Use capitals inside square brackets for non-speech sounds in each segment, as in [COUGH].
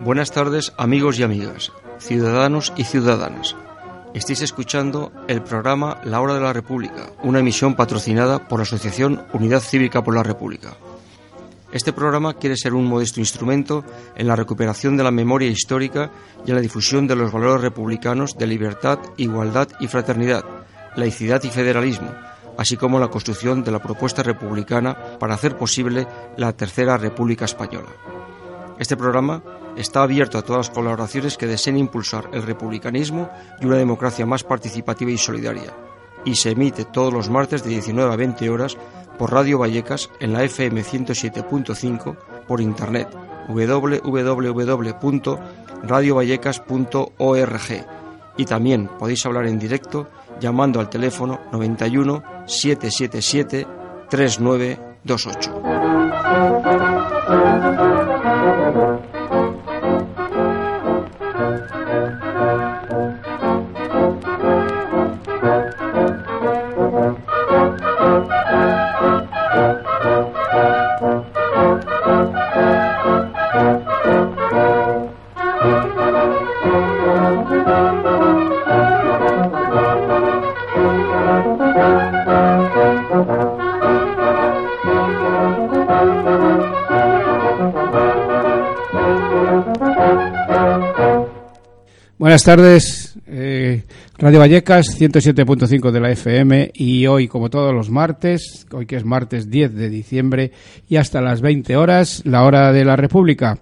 Buenas tardes amigos y amigas, ciudadanos y ciudadanas. Estáis escuchando el programa La Hora de la República, una emisión patrocinada por la Asociación Unidad Cívica por la República. Este programa quiere ser un modesto instrumento en la recuperación de la memoria histórica y en la difusión de los valores republicanos de libertad, igualdad y fraternidad, laicidad y federalismo, así como la construcción de la propuesta republicana para hacer posible la Tercera República Española. Este programa está abierto a todas las colaboraciones que deseen impulsar el republicanismo y una democracia más participativa y solidaria, y se emite todos los martes de 19 a 20 horas por Radio Vallecas en la FM 107.5, por internet www.radiovallecas.org y también podéis hablar en directo llamando al teléfono 91 777 3928. Buenas tardes, eh, Radio Vallecas 107.5 de la FM y hoy, como todos los martes, hoy que es martes 10 de diciembre y hasta las 20 horas, la hora de la República.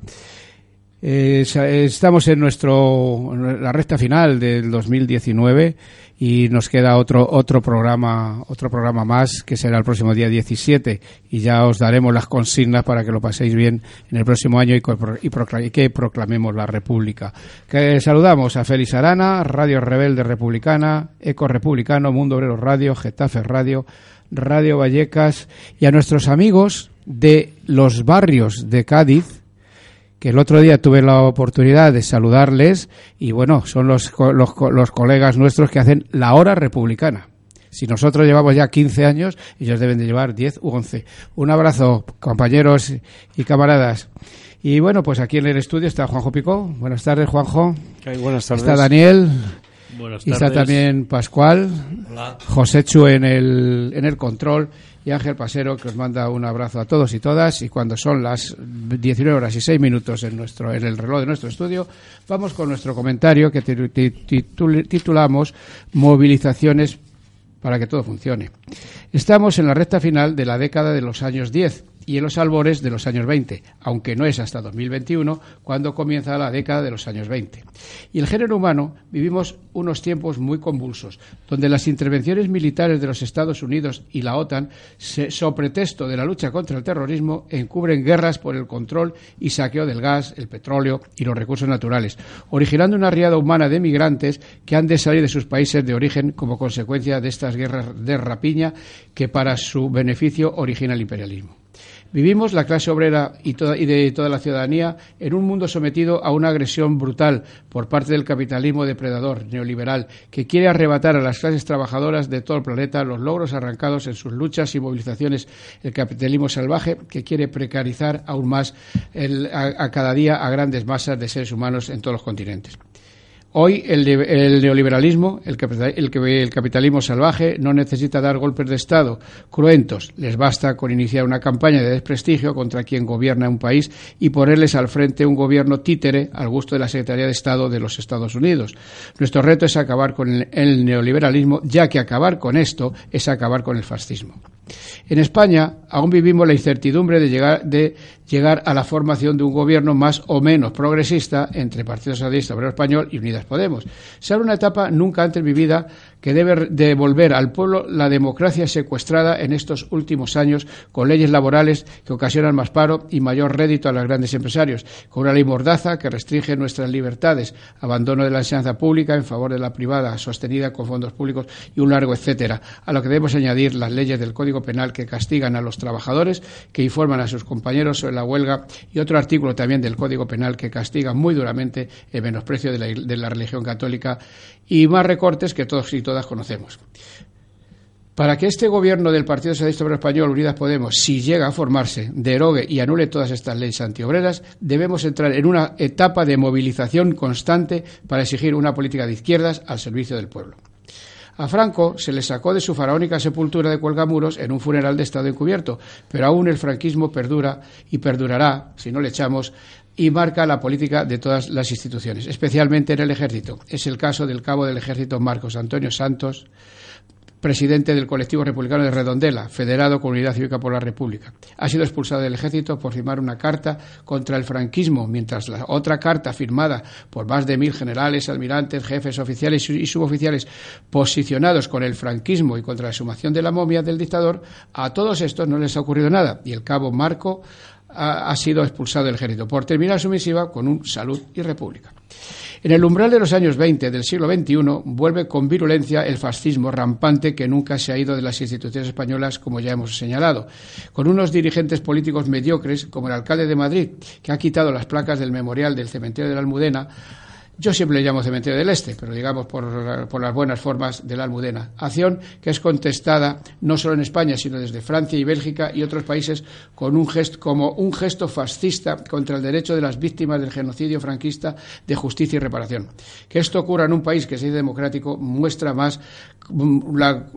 Eh, estamos en nuestro la recta final del 2019 y nos queda otro otro programa otro programa más que será el próximo día 17 y ya os daremos las consignas para que lo paséis bien en el próximo año y, que proclamemos la República. Que saludamos a Félix Arana, Radio Rebelde Republicana, Eco Republicano, Mundo Obrero Radio, Getafe Radio, Radio Vallecas y a nuestros amigos de los barrios de Cádiz que el otro día tuve la oportunidad de saludarles y bueno, son los, los, los colegas nuestros que hacen la hora republicana. Si nosotros llevamos ya 15 años, ellos deben de llevar 10 u 11. Un abrazo, compañeros y camaradas. Y bueno, pues aquí en el estudio está Juanjo Picó. Buenas tardes, Juanjo. buenas tardes. Está Daniel. Buenas tardes. Y está también Pascual. Hola. Joséchu en el, en el control y Ángel Pasero, que os manda un abrazo a todos y todas. Y cuando son las 19 horas y 6 minutos en, nuestro, en el reloj de nuestro estudio, vamos con nuestro comentario que titulamos Movilizaciones para que todo funcione. Estamos en la recta final de la década de los años 10 y en los albores de los años 20, aunque no es hasta 2021 cuando comienza la década de los años 20. Y el género humano vivimos unos tiempos muy convulsos, donde las intervenciones militares de los Estados Unidos y la OTAN, se, sobre pretexto de la lucha contra el terrorismo, encubren guerras por el control y saqueo del gas, el petróleo y los recursos naturales, originando una riada humana de migrantes que han de salir de sus países de origen como consecuencia de estas guerras de rapiña que para su beneficio origina el imperialismo. Vivimos la clase obrera y, de toda la ciudadanía en un mundo sometido a una agresión brutal por parte del capitalismo depredador neoliberal que quiere arrebatar a las clases trabajadoras de todo el planeta los logros arrancados en sus luchas y movilizaciones. El capitalismo salvaje que quiere precarizar aún más a cada día a grandes masas de seres humanos en todos los continentes. Hoy el, neoliberalismo, el, el, capitalismo salvaje, no necesita dar golpes de Estado cruentos. Les basta con iniciar una campaña de desprestigio contra quien gobierna un país y ponerles al frente un gobierno títere al gusto de la Secretaría de Estado de los Estados Unidos. Nuestro reto es acabar con el neoliberalismo, ya que acabar con esto es acabar con el fascismo. En España aún vivimos la incertidumbre de llegar, a la formación de un gobierno más o menos progresista entre Partido Socialista Obrero Español y Unidas Podemos. Será una etapa nunca antes vivida que debe devolver al pueblo la democracia secuestrada en estos últimos años con leyes laborales que ocasionan más paro y mayor rédito a los grandes empresarios, con una ley mordaza que restringe nuestras libertades, abandono de la enseñanza pública en favor de la privada sostenida con fondos públicos y un largo etcétera, a lo que debemos añadir las leyes del Código Penal que castigan a los trabajadores que informan a sus compañeros sobre la huelga y otro artículo también del Código Penal que castiga muy duramente el menosprecio de la, de la religión católica y más recortes que todos y todas conocemos. Para que este gobierno del Partido Socialista Obrero Español, Unidas Podemos, si llega a formarse, derogue y anule todas estas leyes antiobreras, debemos entrar en una etapa de movilización constante para exigir una política de izquierdas al servicio del pueblo. A Franco se le sacó de su faraónica sepultura de cuelgamuros en un funeral de Estado encubierto, pero aún el franquismo perdura y perdurará, si no le echamos, y marca la política de todas las instituciones, especialmente en el ejército. Es el caso del cabo del ejército Marcos Antonio Santos, presidente del colectivo republicano de Redondela, federado con Unidad Cívica por la República. Ha sido expulsado del ejército por firmar una carta contra el franquismo, mientras la otra carta firmada por más de mil generales, almirantes, jefes oficiales y suboficiales posicionados con el franquismo y contra la sumación de la momia del dictador, a todos estos no les ha ocurrido nada y el cabo Marco ha, sido expulsado del ejército por terminar su misiva con un salud y república. En el umbral de los años 20 del siglo XXI vuelve con virulencia el fascismo rampante que nunca se ha ido de las instituciones españolas, como ya hemos señalado, con unos dirigentes políticos mediocres, como el alcalde de Madrid, que ha quitado las placas del memorial del cementerio de la Almudena, yo siempre le llamo Cementerio del Este, pero digamos por, las buenas formas de la Almudena. Acción que es contestada no solo en España, sino desde Francia y Bélgica y otros países con un gesto, como un gesto fascista contra el derecho de las víctimas del genocidio franquista de justicia y reparación. Que esto ocurra en un país que sea democrático muestra más mm,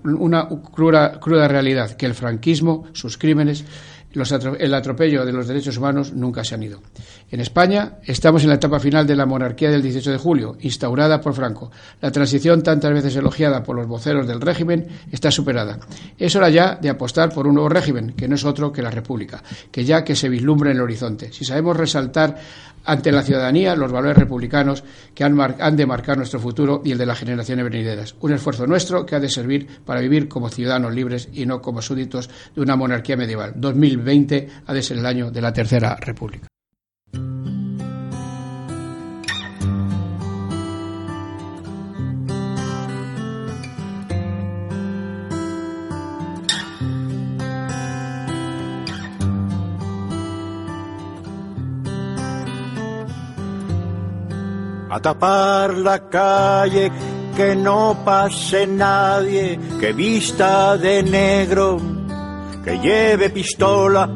una cruda realidad, que el franquismo, sus crímenes, el atropello de los derechos humanos nunca se han ido. En España estamos en la etapa final de la monarquía del 18 de julio, instaurada por Franco. La transición, tantas veces elogiada por los voceros del régimen, está superada. Es hora ya de apostar por un nuevo régimen, que no es otro que la República, que ya que se vislumbra en el horizonte. Si sabemos resaltar ante la ciudadanía los valores republicanos que han, de marcar nuestro futuro y el de las generaciones venideras. Un esfuerzo nuestro que ha de servir para vivir como ciudadanos libres y no como súbditos de una monarquía medieval. 2020 ha de ser el año de la Tercera República. A tapar la calle, que no pase nadie, que vista de negro, que lleve pistola,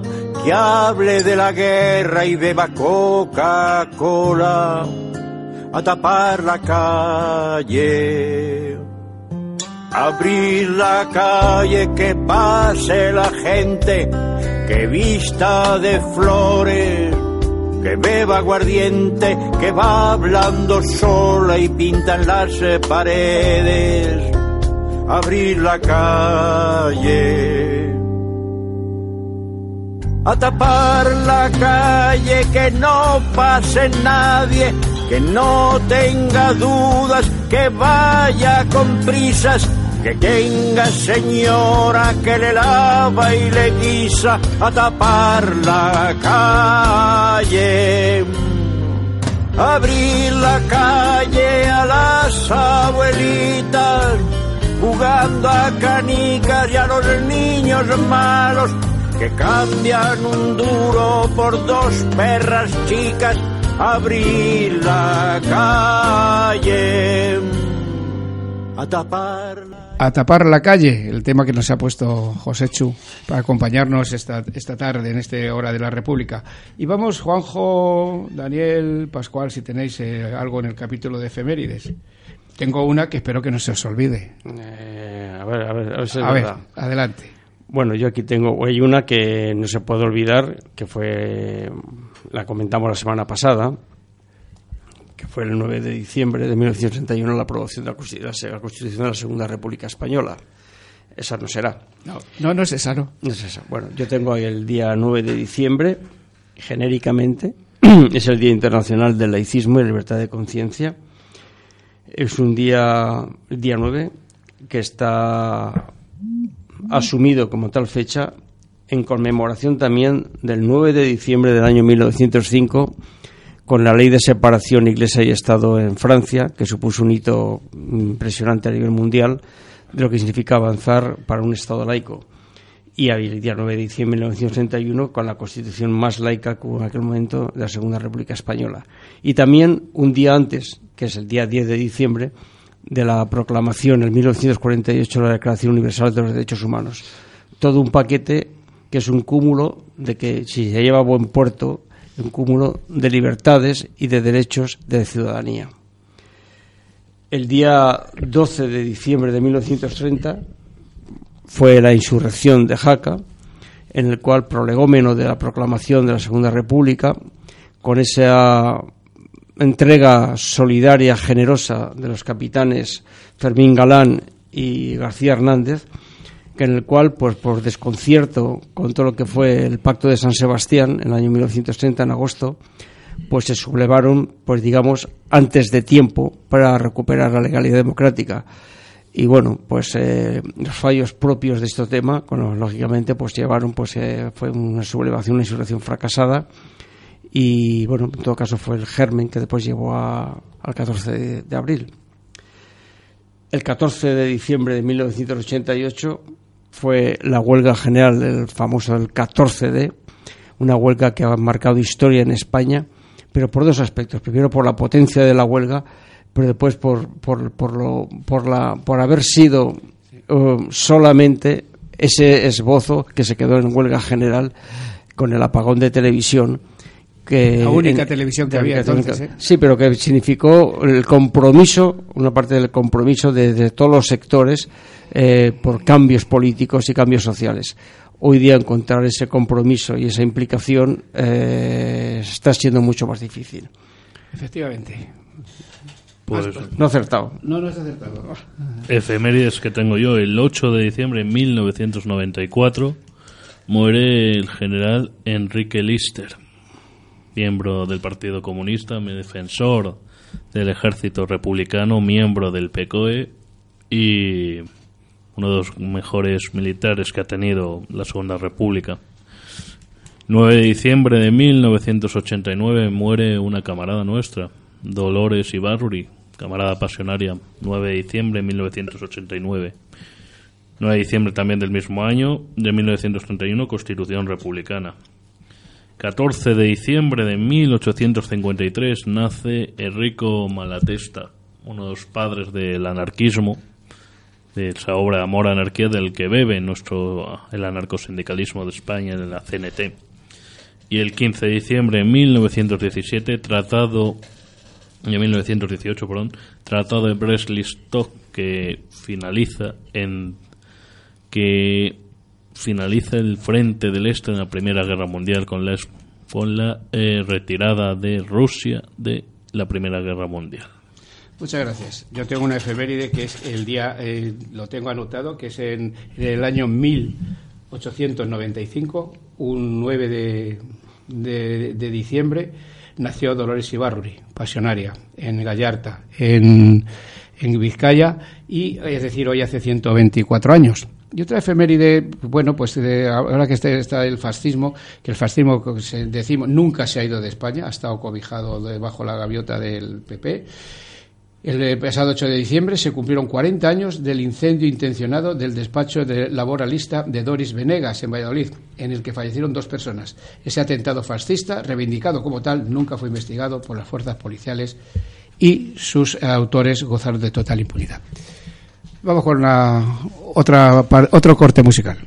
que hable de la guerra y beba Coca-Cola, a tapar la calle. Abrir la calle, que pase la gente, que vista de flores que beba aguardiente, que va hablando sola y pintan las paredes, abrir la calle. A tapar la calle, que no pase nadie, que no tenga dudas, que vaya con prisas, que tenga señora que le lava y le guisa a tapar la calle. Abrir la calle a las abuelitas, jugando a canicas y a los niños malos que cambian un duro por dos perras chicas. Abrir la calle a tapar a tapar la calle, el tema que nos ha puesto José Chu para acompañarnos esta, esta tarde en esta hora de la República. Y vamos, Juanjo, Daniel, Pascual, si tenéis eh, algo en el capítulo de efemérides. Tengo una que espero que no se os olvide. Eh, a ver, a ver, a ver, adelante. Bueno, yo aquí tengo, hay una que no se puede olvidar, que fue, la comentamos la semana pasada, fue el 9 de diciembre de 1961 la aprobación de la Constitución de la Segunda República Española. Esa no será. No, no, es esa, no. No es esa. Bueno, yo tengo ahí el día 9 de diciembre, genéricamente, [CLEARS THROAT] es el Día Internacional del Laicismo y Libertad de Conciencia. Es un día, el día 9, que está asumido como tal fecha en conmemoración también del 9 de diciembre del año 1905 con la ley de separación Iglesia y Estado en Francia, que supuso un hito impresionante a nivel mundial de lo que significa avanzar para un Estado laico. Y el día 9 de diciembre de 1961 con la constitución más laica que hubo en aquel momento de la Segunda República Española. Y también un día antes, que es el día 10 de diciembre, de la proclamación en 1948 de la Declaración Universal de los Derechos Humanos. Todo un paquete que es un cúmulo de que, si se lleva a buen puerto, un cúmulo de libertades y de derechos de ciudadanía. El día 12 de diciembre de 1930 fue la insurrección de Jaca, en el cual prolegómeno de la proclamación de la Segunda República, con esa entrega solidaria, generosa de los capitanes Fermín Galán y García Hernández, que en el cual, pues por desconcierto con todo lo que fue el Pacto de San Sebastián en el año 1930, en agosto, pues se sublevaron, pues digamos, antes de tiempo para recuperar la legalidad democrática. Y bueno, pues eh, los fallos propios de este tema, bueno, lógicamente, pues llevaron, pues eh, fue una sublevación, una insurrección fracasada. Y bueno, en todo caso fue el germen que después llevó al 14 de, abril. El 14 de diciembre de 1988 fue la huelga general del famoso el 14D, una huelga que ha marcado historia en España pero por dos aspectos. Primero por la potencia de la huelga, pero después por, por, por, lo, por, la, por haber sido eh, solamente ese esbozo que se quedó en huelga general con el apagón de televisión. Que la única televisión que había entonces. ¿eh? Sí, pero que significó el compromiso, una parte del compromiso de, todos los sectores eh, por cambios políticos y cambios sociales hoy día encontrar ese compromiso y esa implicación eh, está siendo mucho más difícil. Efectivamente. Pues, no acertado. No, no es acertado. Efemérides que tengo yo. El 8 de diciembre de 1994 muere el general Enrique Lister, miembro del Partido Comunista, defensor del ejército republicano, miembro del PCOE y uno de los mejores militares que ha tenido la Segunda República. 9 de diciembre de 1989 muere una camarada nuestra, Dolores Ibarruri, camarada pasionaria, 9 de diciembre de 1989. 9 de diciembre también del mismo año, de 1931, Constitución Republicana. 14 de diciembre de 1853 nace Enrico Malatesta, uno de los padres del anarquismo, de esa obra Amor Anarquía del que bebe nuestro el anarcosindicalismo de España en la CNT. Y el 15 de diciembre de 1917, tratado de 1918, perdón, tratado de Brest-Litovsk que finaliza en que finaliza el frente del este en la Primera Guerra Mundial con la con la eh, retirada de Rusia de la Primera Guerra Mundial. Muchas gracias. Yo tengo una efeméride que es el día, eh, lo tengo anotado, que es en, el año 1895, un 9 de, de, diciembre, nació Dolores Ibarruri, pasionaria, en Gallarta, en, en Vizcaya, y es decir, hoy hace 124 años. Y otra efeméride, bueno, pues ahora que está, el fascismo, que el fascismo, decimos, nunca se ha ido de España, ha estado cobijado debajo la gaviota del PP. El pasado 8 de diciembre se cumplieron 40 años del incendio intencionado del despacho de laboralista de Doris Venegas en Valladolid, en el que fallecieron dos personas. Ese atentado fascista, reivindicado como tal, nunca fue investigado por las fuerzas policiales y sus autores gozaron de total impunidad. Vamos con otra, otro corte musical.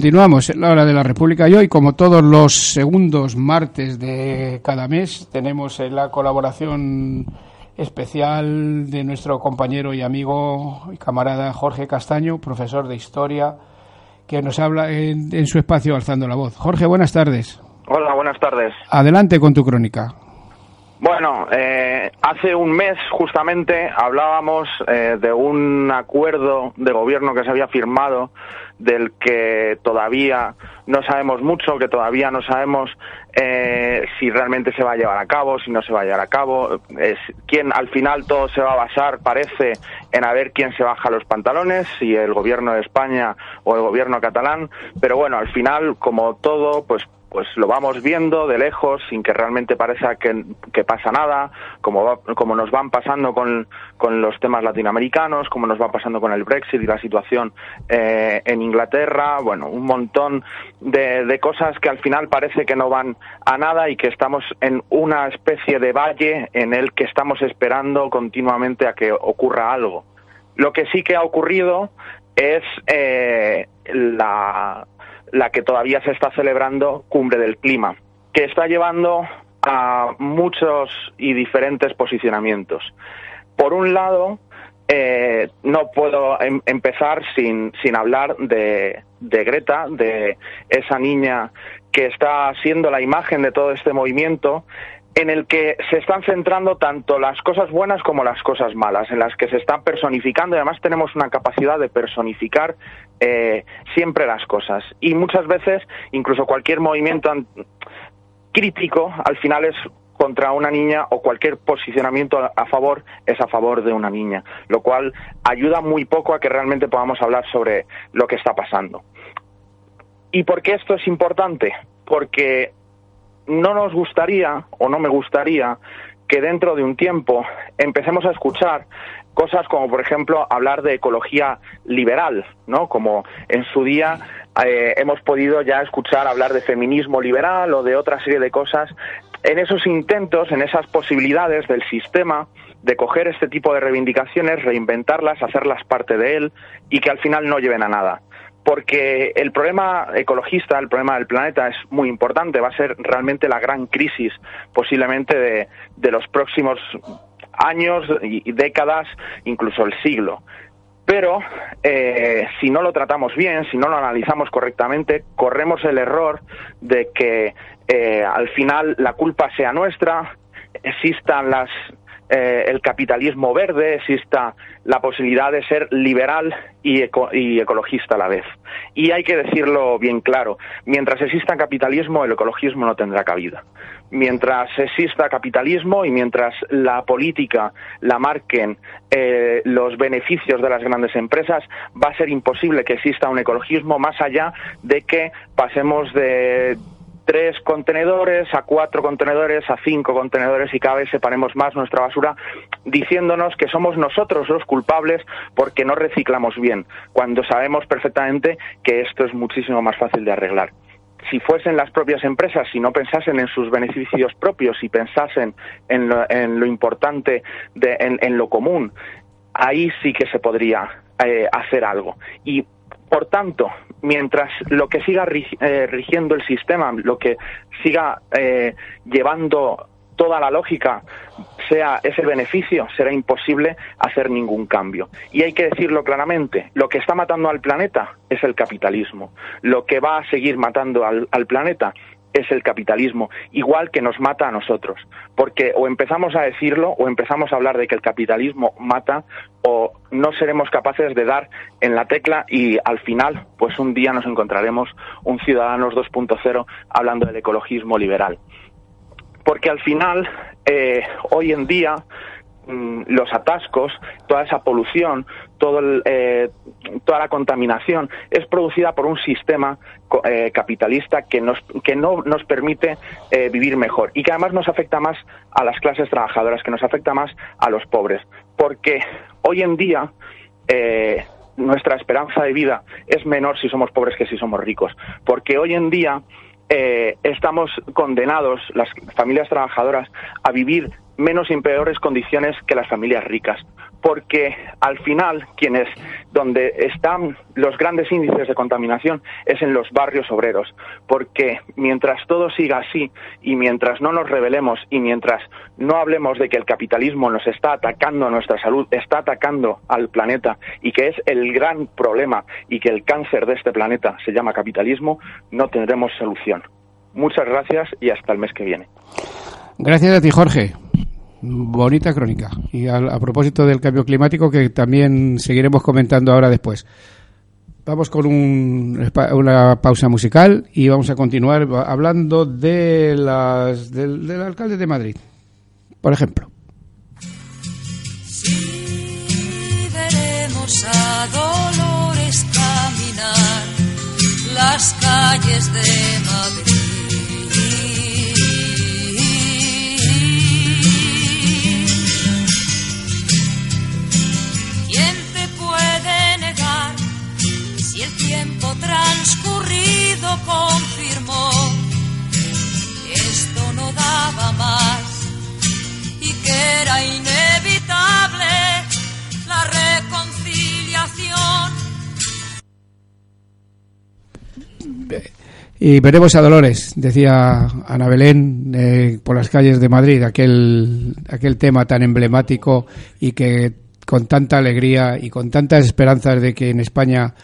Continuamos en la hora de la República y hoy, como todos los segundos martes de cada mes, tenemos la colaboración especial de nuestro compañero y amigo y camarada Jorge Castaño, profesor de Historia, que nos habla en, su espacio alzando la voz. Jorge, buenas tardes. Hola, buenas tardes. Adelante con tu crónica. Bueno, eh, hace un mes justamente hablábamos eh, de un acuerdo de gobierno que se había firmado del que todavía no sabemos mucho, que todavía no sabemos eh, si realmente se va a llevar a cabo, si no se va a llevar a cabo, es, al final todo se va a basar, parece, en a ver quién se baja los pantalones, si el gobierno de España o el gobierno catalán, pero bueno, al final, como todo, pues pues lo vamos viendo de lejos sin que realmente parezca que, pasa nada, como, como nos van pasando con, con, los temas latinoamericanos, como nos va pasando con el Brexit y la situación eh, en Inglaterra, bueno, un montón de, de, cosas que al final parece que no van a nada y que estamos en una especie de valle en el que estamos esperando continuamente a que ocurra algo. Lo que sí que ha ocurrido es eh, la la que todavía se está celebrando Cumbre del Clima, que está llevando a muchos y diferentes posicionamientos. Por un lado, eh, no puedo em, empezar sin, sin hablar de, de Greta, de esa niña que está siendo la imagen de todo este movimiento en el que se están centrando tanto las cosas buenas como las cosas malas, en las que se están personificando y además tenemos una capacidad de personificar eh, siempre las cosas. Y muchas veces, incluso cualquier movimiento crítico, al final es contra una niña o cualquier posicionamiento a favor es a favor de una niña, lo cual ayuda muy poco a que realmente podamos hablar sobre lo que está pasando. ¿Y por qué esto es importante? Porque no nos gustaría o no me gustaría que dentro de un tiempo empecemos a escuchar cosas como, por ejemplo, hablar de ecología liberal, ¿no? Como en su día eh, hemos podido ya escuchar hablar de feminismo liberal o de otra serie de cosas. En esos intentos, en esas posibilidades del sistema de coger este tipo de reivindicaciones, reinventarlas, hacerlas parte de él y que al final no lleven a nada porque el problema ecologista, el problema del planeta es muy importante, va a ser realmente la gran crisis posiblemente de, los próximos años y décadas, incluso el siglo. Pero eh, si no lo tratamos bien, si no lo analizamos correctamente, corremos el error de que eh, al final la culpa sea nuestra, existan las eh, el capitalismo verde, exista la posibilidad de ser liberal y, ecologista a la vez. Y hay que decirlo bien claro, mientras exista capitalismo, el ecologismo no tendrá cabida. Mientras exista capitalismo y mientras la política la marquen eh, los beneficios de las grandes empresas, va a ser imposible que exista un ecologismo más allá de que pasemos de tres contenedores, a cuatro contenedores, a cinco contenedores y cada vez separemos más nuestra basura, diciéndonos que somos nosotros los culpables porque no reciclamos bien, cuando sabemos perfectamente que esto es muchísimo más fácil de arreglar si fuesen las propias empresas, si no pensasen en sus beneficios propios y pensasen en lo, importante, de, en, lo común, ahí sí que se podría eh, hacer algo. Y por tanto, mientras lo que siga eh, rigiendo el sistema, lo que siga eh, llevando toda la lógica sea ese beneficio, será imposible hacer ningún cambio. Y hay que decirlo claramente, lo que está matando al planeta es el capitalismo. Lo que va a seguir matando al planeta es el capitalismo, igual que nos mata a nosotros. Porque o empezamos a decirlo o empezamos a hablar de que el capitalismo mata o no seremos capaces de dar en la tecla y al final, pues un día nos encontraremos un Ciudadanos 2.0 hablando del ecologismo liberal. Porque al final, eh, hoy en día, Mm, los atascos, toda esa polución, todo eh, toda la contaminación es producida por un sistema eh, capitalista que, nos, que no nos permite eh, vivir mejor y que además nos afecta más a las clases trabajadoras, que nos afecta más a los pobres. Porque hoy en día nuestra esperanza de vida es menor si somos pobres que si somos ricos. Porque hoy en día estamos condenados, las familias trabajadoras, a vivir menos y en peores condiciones que las familias ricas, porque al final quienes donde están los grandes índices de contaminación es en los barrios obreros, porque mientras todo siga así y mientras no nos revelemos y mientras no hablemos de que el capitalismo nos está atacando a nuestra salud, está atacando al planeta y que es el gran problema y que el cáncer de este planeta se llama capitalismo, no tendremos solución. Muchas gracias y hasta el mes que viene. Gracias a ti, Jorge. Bonita crónica. Y a, propósito del cambio climático, que también seguiremos comentando ahora después. Vamos con una pausa musical y vamos a continuar hablando de las, del, del alcalde de Madrid, por ejemplo. Si veremos a Dolores caminar las calles de Madrid transcurrido confirmó que esto no daba más y que era inevitable la reconciliación. Y veremos a Dolores, decía Ana Belén, eh, por las calles de Madrid, aquel, aquel tema tan emblemático y que con tanta alegría y con tantas esperanzas de que en España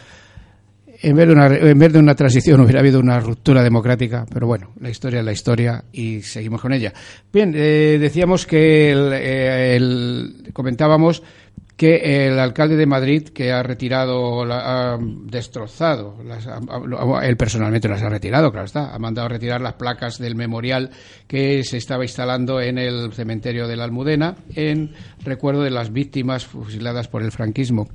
en vez, de una, en vez de una transición [LAUGHS] hubiera habido una ruptura democrática, pero bueno, la historia es la historia y seguimos con ella. Bien, eh, decíamos que el, comentábamos que el alcalde de Madrid, que ha retirado, ha destrozado, él personalmente las ha retirado, claro está, ha mandado a retirar las placas del memorial que se estaba instalando en el cementerio de la Almudena en recuerdo de las víctimas fusiladas por el franquismo.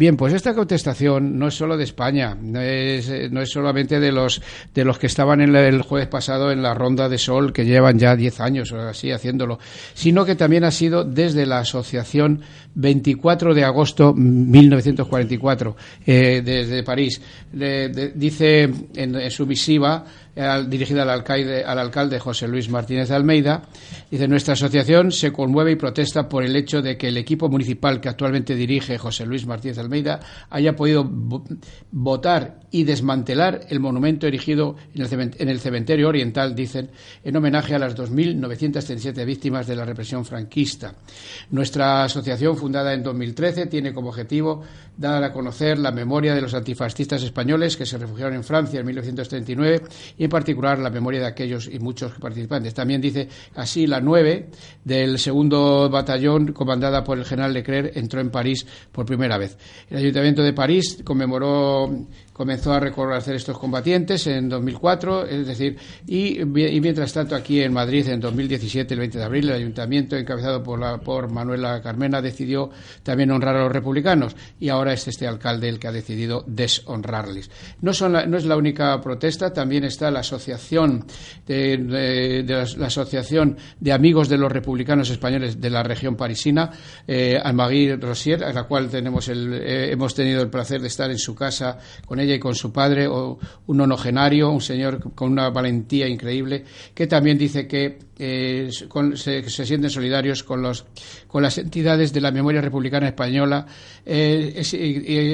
Bien, pues esta contestación no es solo de España, no es, eh, no es solamente de los, de los que estaban en el jueves pasado en la Ronda de Sol, que llevan ya 10 años o así haciéndolo, sino que también ha sido desde la Asociación 24 de agosto 1944, eh, desde París. dice en su misiva dirigida al alcalde, al alcalde José Luis Martínez de Almeida. Dice, nuestra asociación se conmueve y protesta por el hecho de que el equipo municipal que actualmente dirige José Luis Martínez Almeida haya podido votar y desmantelar el monumento erigido en el cementerio oriental, dicen, en homenaje a las 2.937 víctimas de la represión franquista. Nuestra asociación, fundada en 2013, tiene como objetivo dar a conocer la memoria de los antifascistas españoles que se refugiaron en Francia en 1939 y en particular la memoria de aquellos y muchos participantes. También dice así la 9 del segundo batallón comandada por el general Leclerc entró en París por primera vez. El Ayuntamiento de París conmemoró comenzó a reconocer estos combatientes en 2004, es decir, y, mientras tanto aquí en Madrid en 2017, el 20 de abril, el ayuntamiento encabezado por, la, por Manuela Carmena decidió también honrar a los republicanos y ahora es este alcalde el que ha decidido deshonrarles. No, son no es la única protesta, también está la asociación de, la, asociación de amigos de los republicanos españoles de la región parisina, eh, Rosier, a la cual tenemos el, eh, hemos tenido el placer de estar en su casa con ella con su padre, o un onogenario, un señor con una valentía increíble, que también dice que eh, se, sienten solidarios con, los, con las entidades de la memoria republicana española. Eh,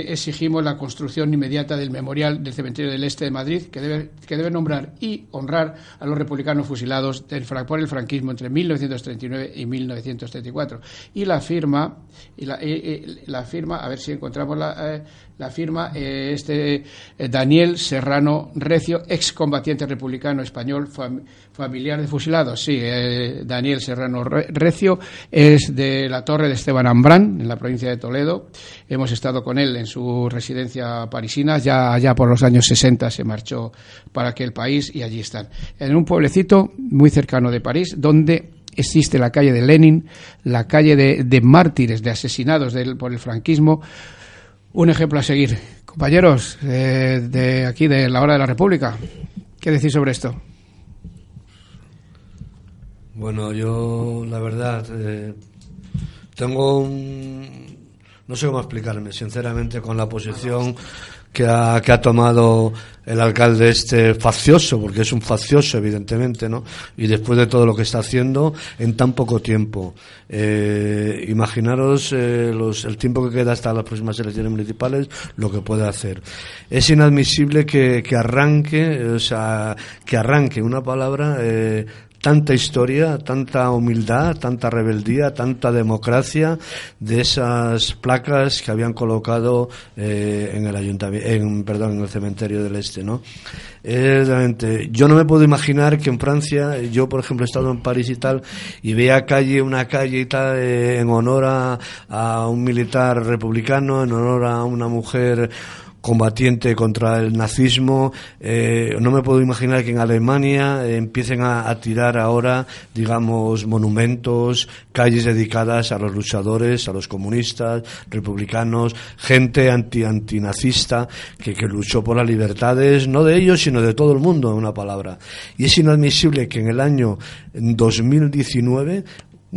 exigimos la construcción inmediata del memorial del cementerio del Este de Madrid, que debe, que debe nombrar y honrar a los republicanos fusilados del, por el franquismo entre 1939 y 1934. Y la firma, y la, la firma, a ver si encontramos la, eh, la firma, este Daniel Serrano Recio, excombatiente republicano español, familiar de fusilados. Sí, eh, Daniel Serrano Recio es de la Torre de Esteban Ambrán, en la provincia de Toledo. Hemos estado con él en su residencia parisina. Ya allá por los años 60 se marchó para aquel país y allí están. En un pueblecito muy cercano de París, donde existe la calle de Lenin, la calle de, mártires, de asesinados por el franquismo. Un ejemplo a seguir. Compañeros eh, de aquí, de la hora de la República, ¿qué decís sobre esto? Bueno, yo la verdad eh, tengo no sé cómo explicarme, sinceramente, con la posición que ha, que ha tomado el alcalde este faccioso, porque es un faccioso, evidentemente, ¿no? Y después de todo lo que está haciendo en tan poco tiempo. Eh, imaginaros eh, los, el tiempo que queda hasta las próximas elecciones municipales, lo que puede hacer. Es inadmisible que, que arranque, o sea, que arranque una palabra tanta historia, tanta humildad, tanta rebeldía, tanta democracia de esas placas que habían colocado eh, en el ayuntamiento, en, perdón, en el cementerio del Este, ¿no? Yo no me puedo imaginar que en Francia, yo por ejemplo he estado en París y tal, y vea calle, una calle y tal, eh, en honor a un militar republicano, en honor a una mujer combatiente contra el nazismo. Eh, no me puedo imaginar que en Alemania eh, empiecen a, tirar ahora, digamos, monumentos, calles dedicadas a los luchadores, a los comunistas, republicanos, gente anti antinazista que, que luchó por las libertades, no de ellos, sino de todo el mundo, en una palabra. Y es inadmisible que en el año 2019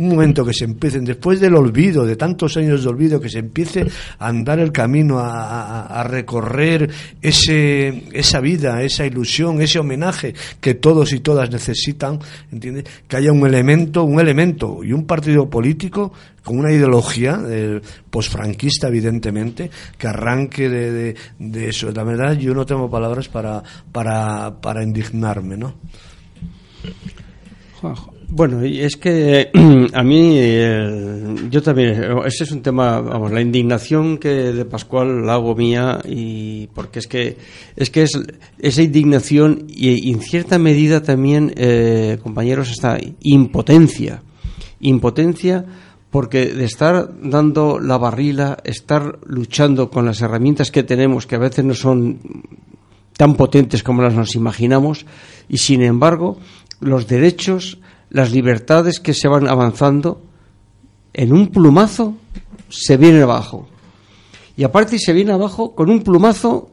un momento que se empiecen, después del olvido, de tantos años de olvido, que se empiece a andar el camino, a, recorrer ese, esa vida, esa ilusión, ese homenaje que todos y todas necesitan, ¿entiendes? Que haya un elemento, un elemento y un partido político con una ideología eh, posfranquista, evidentemente, que arranque de, de, eso. La verdad, yo no tengo palabras para, para, para indignarme, ¿no? Bueno, es que [CLEARS THROAT] a mí, yo también, ese es un tema, vamos, la indignación que de Pascual la hago mía y porque es que es que es esa indignación y, en cierta medida también, eh, compañeros, esta impotencia, impotencia porque de estar dando la barrila, estar luchando con las herramientas que tenemos, que a veces no son tan potentes como las nos imaginamos, y sin embargo, los derechos las libertades que se van avanzando, en un plumazo se vienen abajo. Y aparte se viene abajo con un plumazo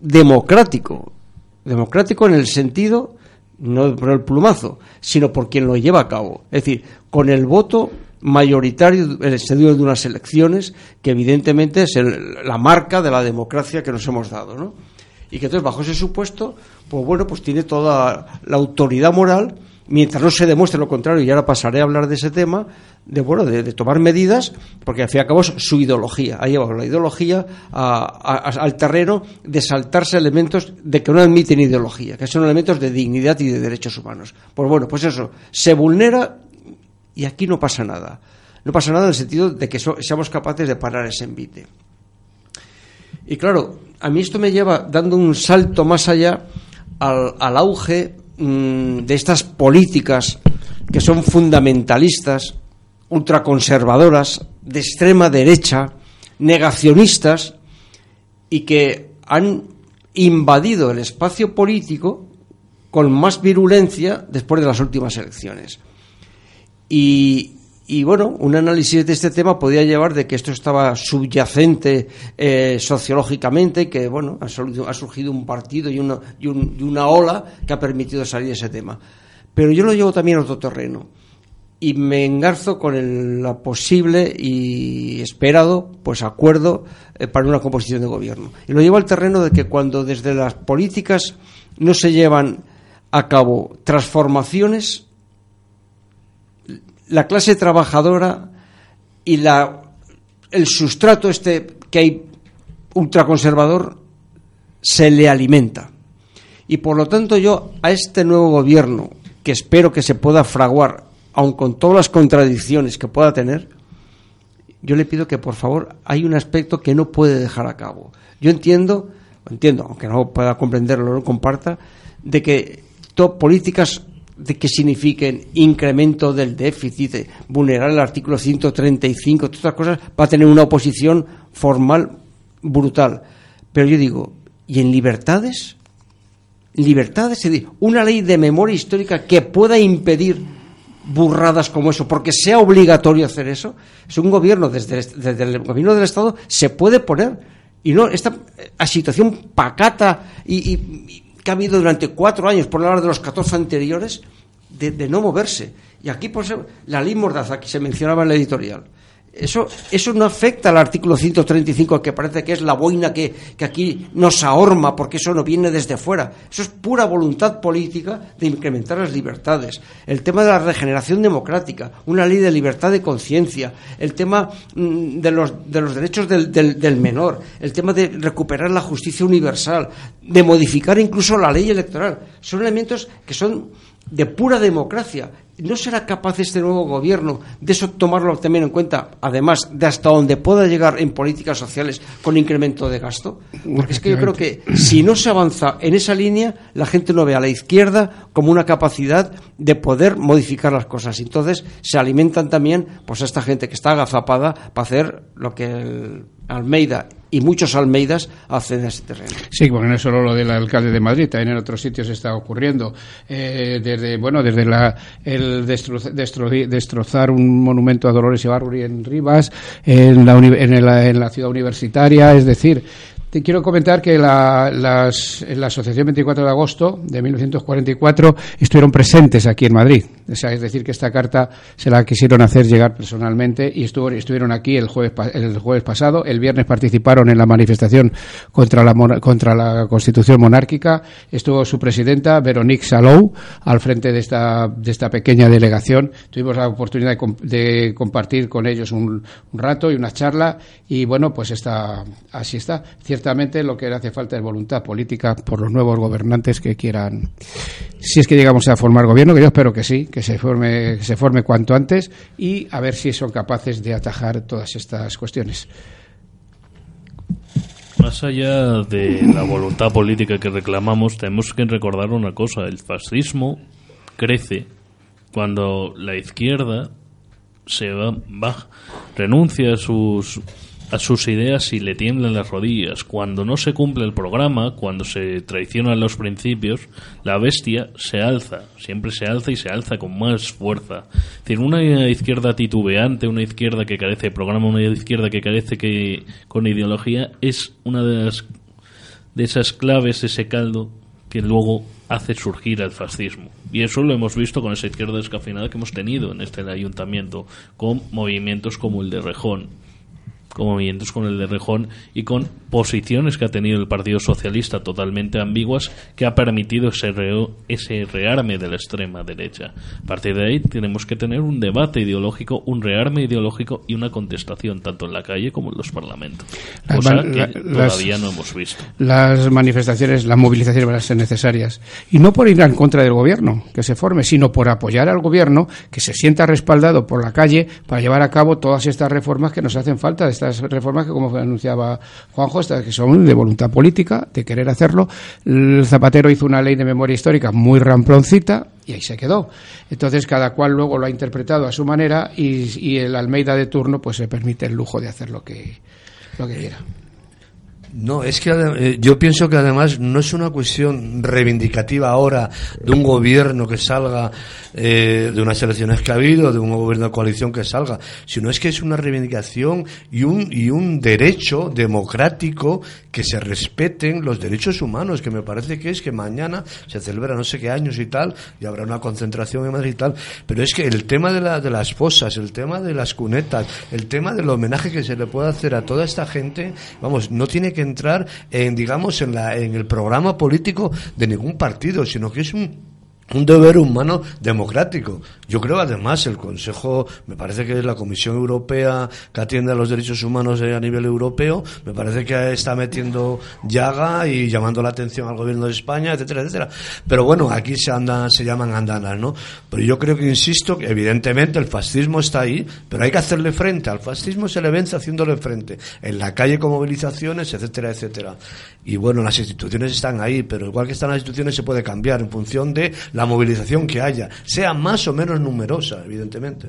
democrático. Democrático en el sentido, no por el plumazo, sino por quien lo lleva a cabo. Es decir, con el voto mayoritario en el sentido de unas elecciones que evidentemente es la marca de la democracia que nos hemos dado, ¿no? Y que entonces bajo ese supuesto, pues bueno, pues tiene toda la autoridad moral mientras no se demuestre lo contrario, y ahora pasaré a hablar de ese tema, de bueno, de, tomar medidas, porque al fin y al cabo es su ideología. Ha llevado la ideología al terreno de saltarse elementos de que no admiten ideología, que son elementos de dignidad y de derechos humanos. Pues bueno, pues eso, se vulnera y aquí no pasa nada. No pasa nada en el sentido de que seamos capaces de parar ese envite. Y claro, a mí esto me lleva dando un salto más allá al, al auge Mm, de estas políticas que son fundamentalistas, ultraconservadoras, de extrema derecha, negacionistas y que han invadido el espacio político con más virulencia después de las últimas elecciones. Y bueno, un análisis de este tema podía llevar de que esto estaba subyacente eh, sociológicamente, que bueno, ha, surgido un partido y una, y, una ola que ha permitido salir ese tema. Pero yo lo llevo también a otro terreno y me engarzo con el posible y esperado pues acuerdo eh, para una composición de gobierno. Y lo llevo al terreno de que cuando desde las políticas no se llevan a cabo transformaciones la clase trabajadora y la, el sustrato este que hay ultraconservador se le alimenta. Y por lo tanto yo a este nuevo gobierno, que espero que se pueda fraguar, aun con todas las contradicciones que pueda tener, yo le pido que por favor hay un aspecto que no puede dejar a cabo. Yo entiendo, entiendo, aunque no pueda comprenderlo, no lo comparta, de que políticas de que signifiquen incremento del déficit, vulnerar el artículo 135, todas estas cosas, va a tener una oposición formal brutal. Pero yo digo, ¿y en libertades? Libertades, una ley de memoria histórica que pueda impedir burradas como eso, porque sea obligatorio hacer eso. Es un gobierno, desde, el gobierno del Estado, se puede poner. Y no, esta situación pacata y que ha habido durante cuatro años, por hablar de los 14 anteriores, de, no moverse. Y aquí, ser, la ley Mordaza, que se mencionaba en la editorial, Eso, eso no afecta al artículo 135, que parece que es la boina que, que, aquí nos ahorma, porque eso no viene desde fuera. Eso es pura voluntad política de incrementar las libertades. El tema de la regeneración democrática, una ley de libertad de conciencia, el tema mm, de los, de los derechos del, del menor, el tema de recuperar la justicia universal, de modificar incluso la ley electoral. Son elementos que son de pura democracia ¿No será capaz este nuevo gobierno de eso tomarlo también en cuenta, además de hasta donde pueda llegar en políticas sociales con incremento de gasto? Porque es que yo creo que si no se avanza en esa línea, la gente no ve a la izquierda como una capacidad de poder modificar las cosas. Entonces se alimentan también pues a esta gente que está agazapada para hacer lo que el Almeida y muchos Almeidas hacen ese terreno. Sí, porque no es solo lo del alcalde de Madrid, también en otros sitios está ocurriendo. Eh, desde bueno, desde la, el destrozar un monumento a Dolores Ibarruri en Rivas, en la, en la ciudad universitaria, es decir, te quiero comentar que la, las, la Asociación 24 de agosto de 1944 estuvieron presentes aquí en Madrid. Es decir, que esta carta se la quisieron hacer llegar personalmente y estuvo, estuvieron aquí el jueves, el jueves pasado. El viernes participaron en la manifestación contra la, contra la Constitución monárquica. Estuvo su presidenta, Veronique Salou, al frente de esta, de esta pequeña delegación. Tuvimos la oportunidad de, compartir con ellos un, un, rato y una charla. Y bueno, pues está, así está lo que hace falta es voluntad política por los nuevos gobernantes que quieran, si es que llegamos a formar gobierno, que yo espero que sí, que se forme, que se forme cuanto antes y a ver si son capaces de atajar todas estas cuestiones. Más allá de la voluntad política que reclamamos, tenemos que recordar una cosa, el fascismo crece cuando la izquierda se va, va renuncia a sus a sus ideas y le tiemblan las rodillas. Cuando no se cumple el programa, cuando se traicionan los principios, la bestia se alza, siempre se alza y se alza con más fuerza. Es decir, una izquierda titubeante, una izquierda que carece de programa, una izquierda que carece que, con ideología, es una de las de esas claves, ese caldo que luego hace surgir el fascismo. Y eso lo hemos visto con esa izquierda descafinada que hemos tenido en este ayuntamiento, con movimientos como el de Rejón, con movimientos con el de Rejón y con posiciones que ha tenido el Partido Socialista totalmente ambiguas que ha permitido ese, ese rearme de la extrema derecha. A partir de ahí tenemos que tener un debate ideológico, un rearme ideológico y una contestación tanto en la calle como en los parlamentos. Cosa que todavía no hemos visto. Las manifestaciones, las movilizaciones van a ser necesarias. Y no por ir en contra del gobierno que se forme, sino por apoyar al gobierno que se sienta respaldado por la calle para llevar a cabo todas estas reformas que nos hacen falta estas reformas que, como anunciaba Juanjo, que son de voluntad política, de querer hacerlo. El Zapatero hizo una ley de memoria histórica muy ramploncita y ahí se quedó. Entonces, cada cual luego lo ha interpretado a su manera y, y el Almeida de turno pues se permite el lujo de hacer lo que, lo que quiera. No, es que eh, yo pienso que además no es una cuestión reivindicativa ahora de un gobierno que salga eh, de unas elecciones que ha habido, de un gobierno de coalición que salga, sino es que es una reivindicación y un, y un derecho democrático que se respeten los derechos humanos, que me parece que es que mañana se celebra no sé qué años y tal, y habrá una concentración en Madrid y tal, pero es que el tema de, la, de las fosas, el tema de las cunetas, el tema del homenaje que se le puede hacer a toda esta gente, vamos, no tiene que entrar en, digamos, en, la, en el programa político de ningún partido, sino que es un un deber humano democrático. Yo creo además el Consejo, me parece que es la Comisión Europea que atiende a los derechos humanos a nivel europeo, me parece que está metiendo llaga y llamando la atención al gobierno de España, etcétera, etcétera. Pero bueno, aquí se andan, se llaman andanas, ¿no? Pero yo creo que insisto que evidentemente el fascismo está ahí, pero hay que hacerle frente. Al fascismo se le vence haciéndole frente. En la calle con movilizaciones, etcétera, etcétera. Y bueno, las instituciones están ahí, pero igual que están las instituciones se puede cambiar en función de movilización que haya, sea más o menos numerosa, evidentemente.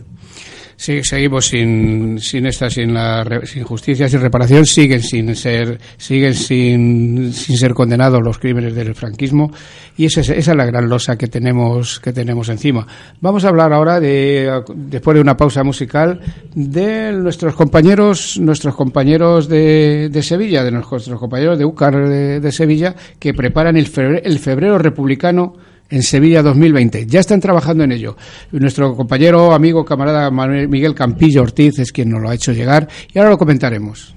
Sí, seguimos sin, sin esta, sin la sin justicia, sin reparación, siguen sin ser, siguen sin, sin ser condenados los crímenes del franquismo y esa, esa es la gran losa que tenemos, que tenemos encima. Vamos a hablar ahora de, después de una pausa musical, de nuestros compañeros, nuestros compañeros de, de Sevilla, de nuestros compañeros de UCAR de, Sevilla, que preparan el febrero, el febrero republicano en Sevilla 2020. Ya están trabajando en ello. Nuestro compañero, amigo, camarada Miguel Campillo Ortiz es quien nos lo ha hecho llegar y ahora lo comentaremos.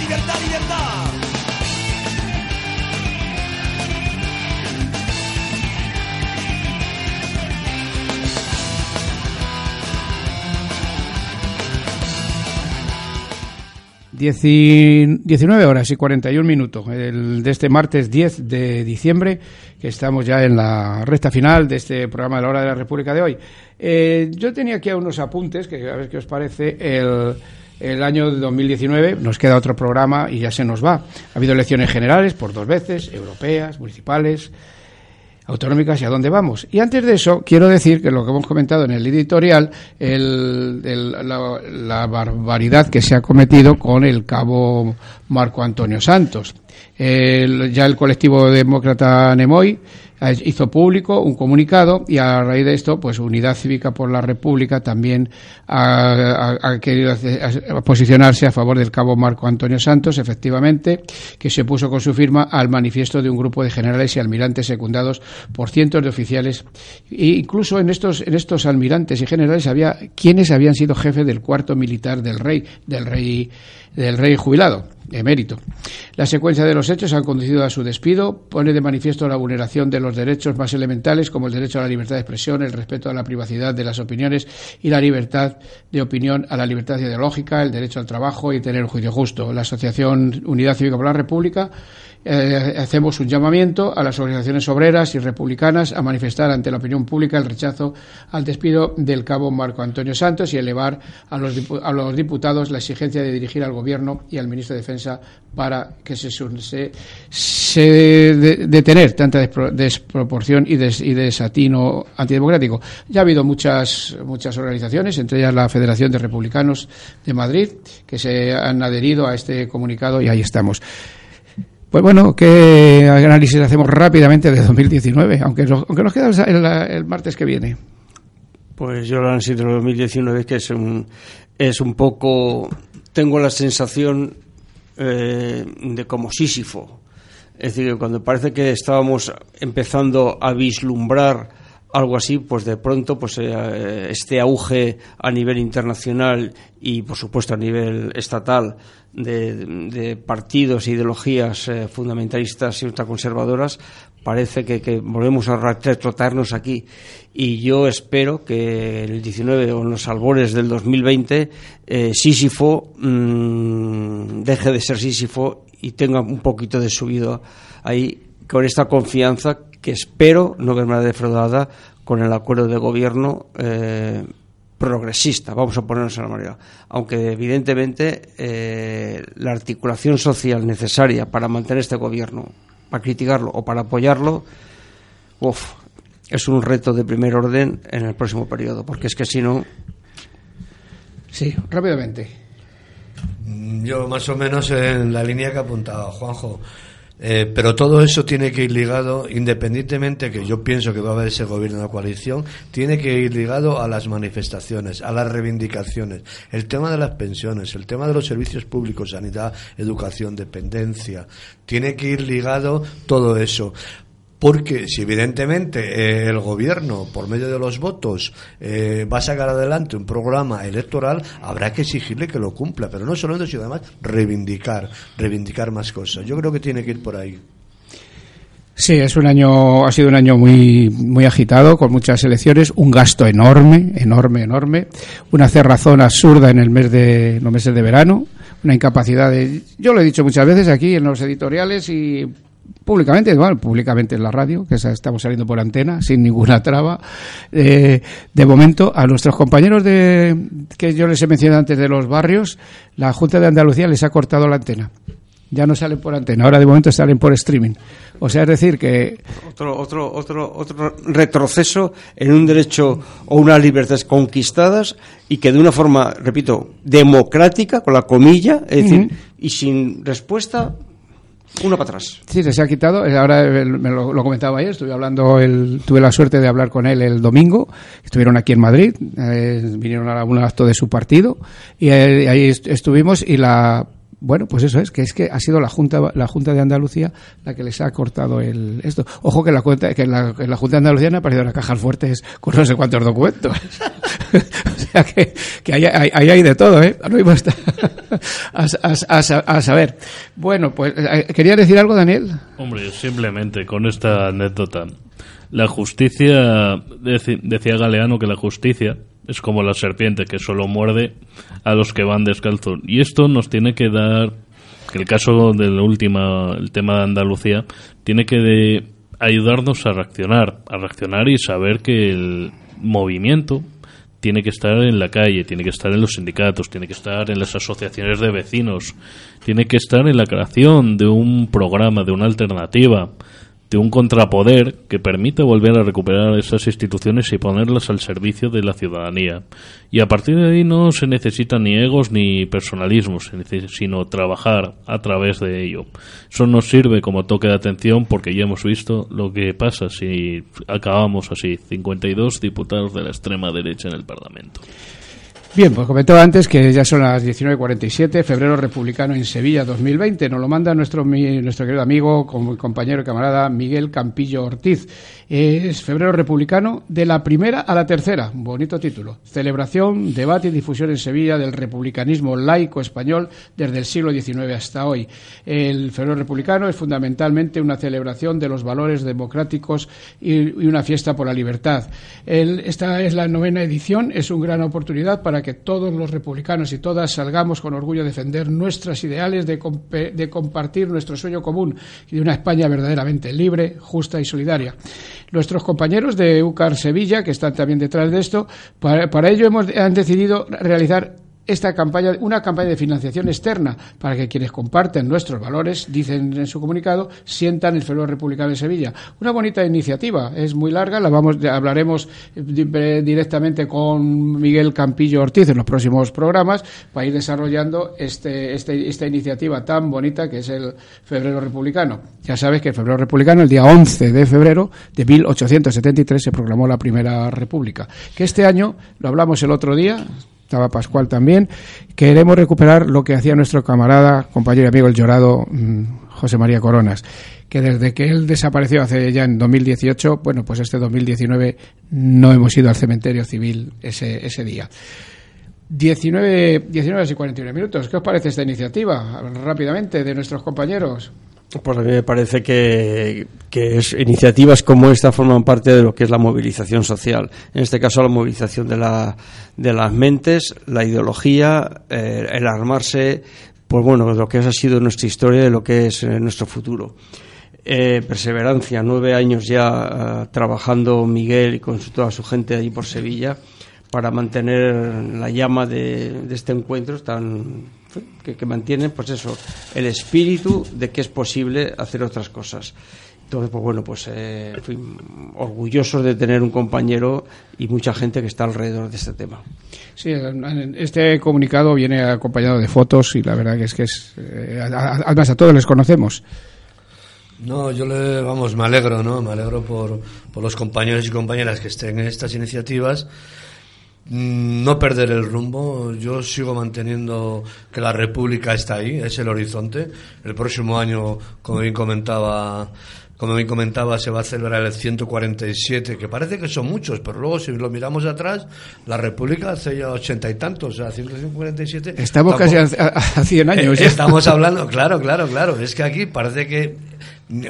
Libertad, libertad. 19 horas y 41 minutos el, de este martes 10 de diciembre, que estamos ya en la recta final de este programa de la Hora de la República de hoy. Eh, yo tenía aquí unos apuntes, que a ver qué os parece. El, el año 2019 nos queda otro programa y ya se nos va. Ha habido elecciones generales por dos veces, europeas, municipales, autonómicas y a dónde vamos. Y antes de eso, quiero decir que lo que hemos comentado en el editorial, la, barbaridad que se ha cometido con el cabo Marco Antonio Santos. ya el colectivo demócra Nemoy hizo público un comunicado y a raíz de esto, pues Unidad Cívica por la República también ha, querido posicionarse a favor del cabo Marco Antonio Santos, efectivamente, que se puso con su firma al manifiesto de un grupo de generales y almirantes secundados por cientos de oficiales. E incluso en estos, en estos almirantes y generales había quienes habían sido jefes del cuarto militar del rey, del rey, del rey jubilado emérito. La secuencia de los hechos han conducido a su despido, pone de manifiesto la vulneración de los derechos más elementales como el derecho a la libertad de expresión, el respeto a la privacidad de las opiniones y la libertad de opinión a la libertad ideológica, el derecho al trabajo y tener un juicio justo. La Asociación Unidad Cívica por la República eh, hacemos un llamamiento a las organizaciones obreras y republicanas a manifestar ante la opinión pública el rechazo al despido del cabo Marco Antonio Santos y elevar a los, a los diputados la exigencia de dirigir al Gobierno y al ministro de Defensa para que se, se, se detener tanta desproporción y, y desatino antidemocrático. Ya ha habido muchas, muchas organizaciones, entre ellas la Federación de Republicanos de Madrid, que se han adherido a este comunicado y ahí estamos. Pues bueno, ¿qué análisis hacemos rápidamente de 2019? Aunque, aunque nos queda el, martes que viene. Pues yo el análisis de 2019 que es un, es un poco, tengo la sensación eh, de como Sísifo. Es decir, cuando parece que estábamos empezando a vislumbrar algo así, pues de pronto pues eh, este auge a nivel internacional y por supuesto a nivel estatal de, partidos e ideologías eh, fundamentalistas y ultraconservadoras parece que, volvemos a retrotraernos aquí y yo espero que el 19 o en los albores del 2020 eh, Sísifo mm, deje de ser Sísifo y tenga un poquito de subido ahí con esta confianza que espero no verme defraudada con el acuerdo de gobierno eh, progresista, vamos a ponernos en la manera. Aunque evidentemente eh, la articulación social necesaria para mantener este gobierno, para criticarlo o para apoyarlo, es un reto de primer orden en el próximo periodo, porque es que si no. Sí, rápidamente. Yo más o menos en la línea que apuntaba Juanjo. Eh, pero todo eso tiene que ir ligado, independientemente que yo pienso que va a haber ese gobierno de coalición, tiene que ir ligado a las manifestaciones, a las reivindicaciones. El tema de las pensiones, el tema de los servicios públicos, sanidad, educación, dependencia, tiene que ir ligado todo eso. Porque si evidentemente eh, el gobierno, por medio de los votos, eh, va a sacar adelante un programa electoral, habrá que exigirle que lo cumpla, pero no solo eso, sino además reivindicar, reivindicar más cosas. Yo creo que tiene que ir por ahí. Sí, es un año, ha sido un año muy, muy agitado, con muchas elecciones, un gasto enorme, enorme, enorme, una cerrazón absurda en el mes de, los meses de verano, una incapacidad de, yo lo he dicho muchas veces aquí en los editoriales y públicamente, bueno, públicamente en la radio, que estamos saliendo por antena, [LAUGHS] sin ninguna traba. Eh, de momento, a nuestros compañeros de, que yo les he mencionado antes de los barrios, la Junta de Andalucía les ha cortado la antena. Ya no salen por antena, ahora de momento salen por streaming. O sea, es decir que otro otro otro otro retroceso en un derecho o unas libertades conquistadas y que de una forma, repito, democrática con la comilla, es decir, y sin respuesta uno para atrás. Sí, se ha quitado. Eh, ahora eh, me lo, comentaba ayer. Estuve hablando, el, tuve la suerte de hablar con él el domingo. Estuvieron aquí en Madrid. Eh, vinieron a un acto de su partido y ahí estuvimos y la bueno, pues eso es, que es que ha sido la Junta, la Junta de Andalucía la que les ha cortado el esto. Ojo que la, cuenta, que la, la Junta de Andalucía no ha aparecido las cajas fuertes con no sé cuántos documentos. [LAUGHS] [LAUGHS] o sea que, ahí, hay de todo, ¿eh? [LAUGHS] a, a, a, saber. Bueno, pues, eh, ¿quería decir algo, Daniel? Hombre, simplemente con esta anécdota. La justicia, decía Galeano que la justicia es como la serpiente que solo muerde a los que van descalzos. Y esto nos tiene que dar, que el caso del último, el tema de Andalucía, tiene que ayudarnos a reaccionar, a reaccionar y saber que el movimiento tiene que estar en la calle, tiene que estar en los sindicatos, tiene que estar en las asociaciones de vecinos, tiene que estar en la creación de un programa, de una alternativa, de un contrapoder que permita volver a recuperar esas instituciones y ponerlas al servicio de la ciudadanía. Y a partir de ahí no se necesitan ni egos ni personalismos, sino trabajar a través de ello. Eso nos sirve como toque de atención porque ya hemos visto lo que pasa si acabamos así, 52 diputados de la extrema derecha en el Parlamento. Bien, pues comentaba antes que ya son las 19.47, febrero republicano en Sevilla 2020. Nos lo manda nuestro, nuestro querido amigo, compañero y camarada Miguel Campillo Ortiz. Es febrero republicano de la primera a la tercera. Bonito título. Celebración, debate y difusión en Sevilla del republicanismo laico español desde el siglo XIX hasta hoy. El febrero republicano es fundamentalmente una celebración de los valores democráticos y, una fiesta por la libertad. esta es la novena edición. Es una gran oportunidad para que todos los republicanos y todas salgamos con orgullo a defender nuestros ideales de, compartir nuestro sueño común y de una España verdaderamente libre, justa y solidaria. Nuestros compañeros de UCAR Sevilla, que están también detrás de esto, para, ello hemos, han decidido realizar esta campaña, una campaña de financiación externa para que quienes comparten nuestros valores, dicen en su comunicado, sientan el febrero republicano de Sevilla. Una bonita iniciativa, es muy larga, la vamos, hablaremos directamente con Miguel Campillo Ortiz en los próximos programas para ir desarrollando este, este, esta iniciativa tan bonita que es el febrero republicano. Ya sabes que el febrero republicano, el día 11 de febrero de 1873, se proclamó la primera república. Que este año, lo hablamos el otro día, estaba Pascual también, queremos recuperar lo que hacía nuestro camarada, compañero y amigo el llorado mm, José María Coronas, que desde que él desapareció hace ya en 2018, bueno, pues este 2019 no hemos ido al cementerio civil ese, ese día. 19, 19 y 41 minutos. ¿Qué os parece esta iniciativa? Rápidamente, de nuestros compañeros. Pues a mí me parece que, es, iniciativas como esta forman parte de lo que es la movilización social. En este caso, la movilización de, la, de las mentes, la ideología, eh, el armarse, pues bueno, lo que ha sido nuestra historia y de lo que es eh, nuestro futuro. Eh, perseverancia, nueve años ya trabajando Miguel y con toda su gente allí por Sevilla para mantener la llama de, de este encuentro tan que, que, mantienen pues eso el espíritu de que es posible hacer otras cosas. Entonces pues bueno pues eh, fui orgullosos de tener un compañero y mucha gente que está alrededor de este tema. Sí este comunicado viene acompañado de fotos y la verdad que es que es eh, además a todos les conocemos. No, yo le, vamos, me alegro, ¿no? Me alegro por, por los compañeros y compañeras que estén en estas iniciativas no perder el rumbo. Yo sigo manteniendo que la República está ahí, es el horizonte. El próximo año, como bien comentaba, como bien comentaba, se va a celebrar el 147, que parece que son muchos, pero luego si lo miramos atrás, la República hace ya ochenta y tantos, o sea, 147. Estamos casi a, a, 100 años. Estamos hablando, claro, claro, claro. Es que aquí parece que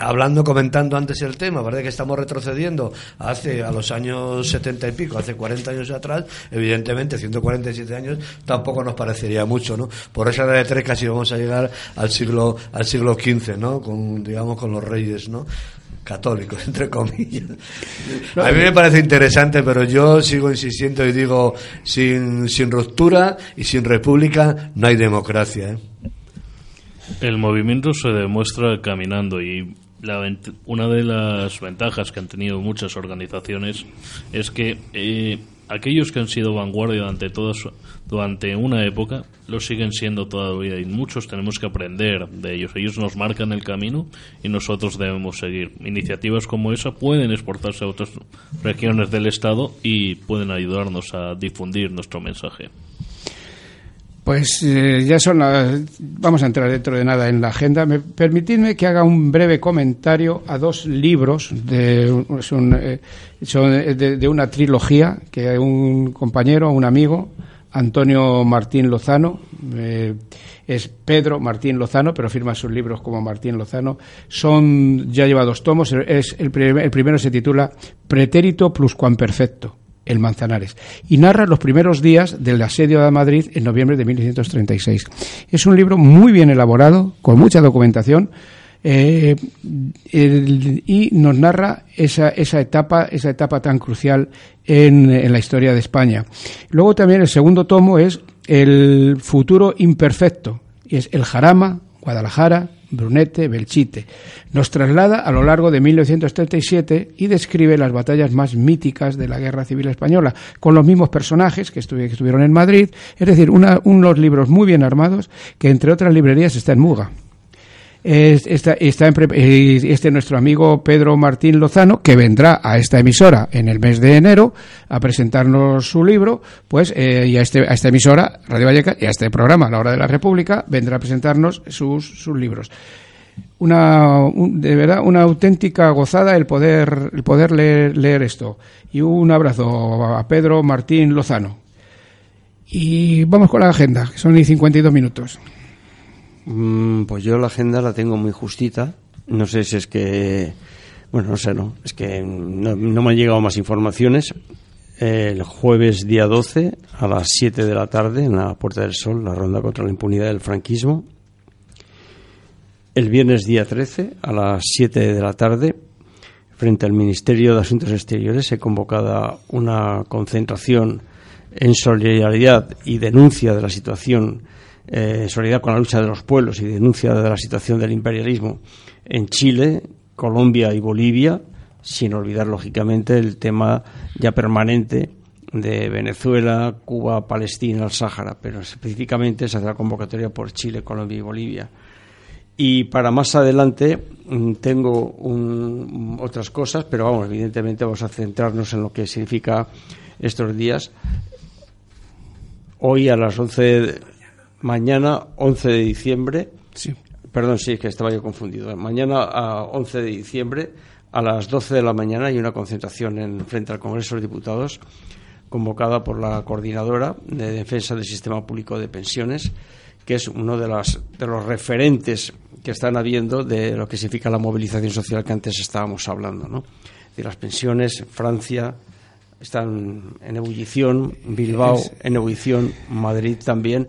hablando, comentando antes el tema, parece que estamos retrocediendo hace a los años 70 y pico, hace 40 años atrás, evidentemente 147 años tampoco nos parecería mucho, ¿no? Por esa edad de tres casi vamos a llegar al siglo al siglo XV, ¿no? Con digamos con los reyes, ¿no? católicos, [LAUGHS] entre comillas. A mí me parece interesante, pero yo sigo insistiendo y digo, sin, sin ruptura y sin república no hay democracia. ¿eh? El movimiento se demuestra caminando y una de las ventajas que han tenido muchas organizaciones es que eh, aquellos que han sido vanguardia durante, todas, durante una época lo siguen siendo todavía y muchos tenemos que aprender de ellos. Ellos nos marcan el camino y nosotros debemos seguir. Iniciativas como esa pueden exportarse a otras regiones del Estado y pueden ayudarnos a difundir nuestro mensaje. Pues eh, ya son las... Vamos a entrar dentro de nada en la agenda. Me, permitidme que haga un breve comentario a dos libros de, son, eh, de, una trilogía que un compañero, un amigo, Antonio Martín Lozano, eh, es Pedro Martín Lozano, pero firma sus libros como Martín Lozano. Son, ya lleva dos tomos. Es, el, el primero se titula Pretérito plus perfecto el Manzanares, y narra los primeros días del asedio a Madrid en noviembre de 1936. Es un libro muy bien elaborado, con mucha documentación, eh, y nos narra esa, esa, etapa, esa etapa tan crucial en, en, la historia de España. Luego también el segundo tomo es El futuro imperfecto, y es el Jarama, Guadalajara, Brunete, Belchite. Nos traslada a lo largo de 1937 y describe las batallas más míticas de la Guerra Civil Española, con los mismos personajes que, estuvieron en Madrid, es decir, unos libros muy bien armados que entre otras librerías está en Muga está, está este nuestro amigo Pedro Martín Lozano, que vendrá a esta emisora en el mes de enero a presentarnos su libro, pues, eh, y a, este, a esta emisora, Radio Vallecas, y a este programa, La Hora de la República, vendrá a presentarnos sus, sus libros. Una, de verdad, una auténtica gozada el poder, el poder leer, leer esto. Y un abrazo a Pedro Martín Lozano. Y vamos con la agenda, que son 52 minutos. Mm, pues yo la agenda la tengo muy justita. No sé si es que. Bueno, no sé, no. Es que no, me han llegado más informaciones. El jueves día 12 a las 7 de la tarde en la Puerta del Sol, la ronda contra la impunidad del franquismo. El viernes día 13 a las 7 de la tarde, frente al Ministerio de Asuntos Exteriores, se convocada una concentración en solidaridad y denuncia de la situación, eh, solidaridad con la lucha de los pueblos y denuncia de la situación del imperialismo en Chile, Colombia y Bolivia, sin olvidar lógicamente el tema ya permanente de Venezuela, Cuba, Palestina, el Sáhara, pero específicamente se hace la convocatoria por Chile, Colombia y Bolivia. Y para más adelante mm, tengo otras cosas, pero vamos, evidentemente vamos a centrarnos en lo que significa estos días. Hoy a las 11, mañana 11 de diciembre, sí. perdón, sí, es que estaba yo confundido. Mañana a 11 de diciembre a las 12 de la mañana hay una concentración en frente al Congreso de Diputados convocada por la Coordinadora de Defensa del Sistema Público de Pensiones, que es uno de, las, de los referentes que están habiendo de lo que significa la movilización social que antes estábamos hablando. ¿no? De las pensiones, Francia están en ebullición, Bilbao en ebullición, Madrid también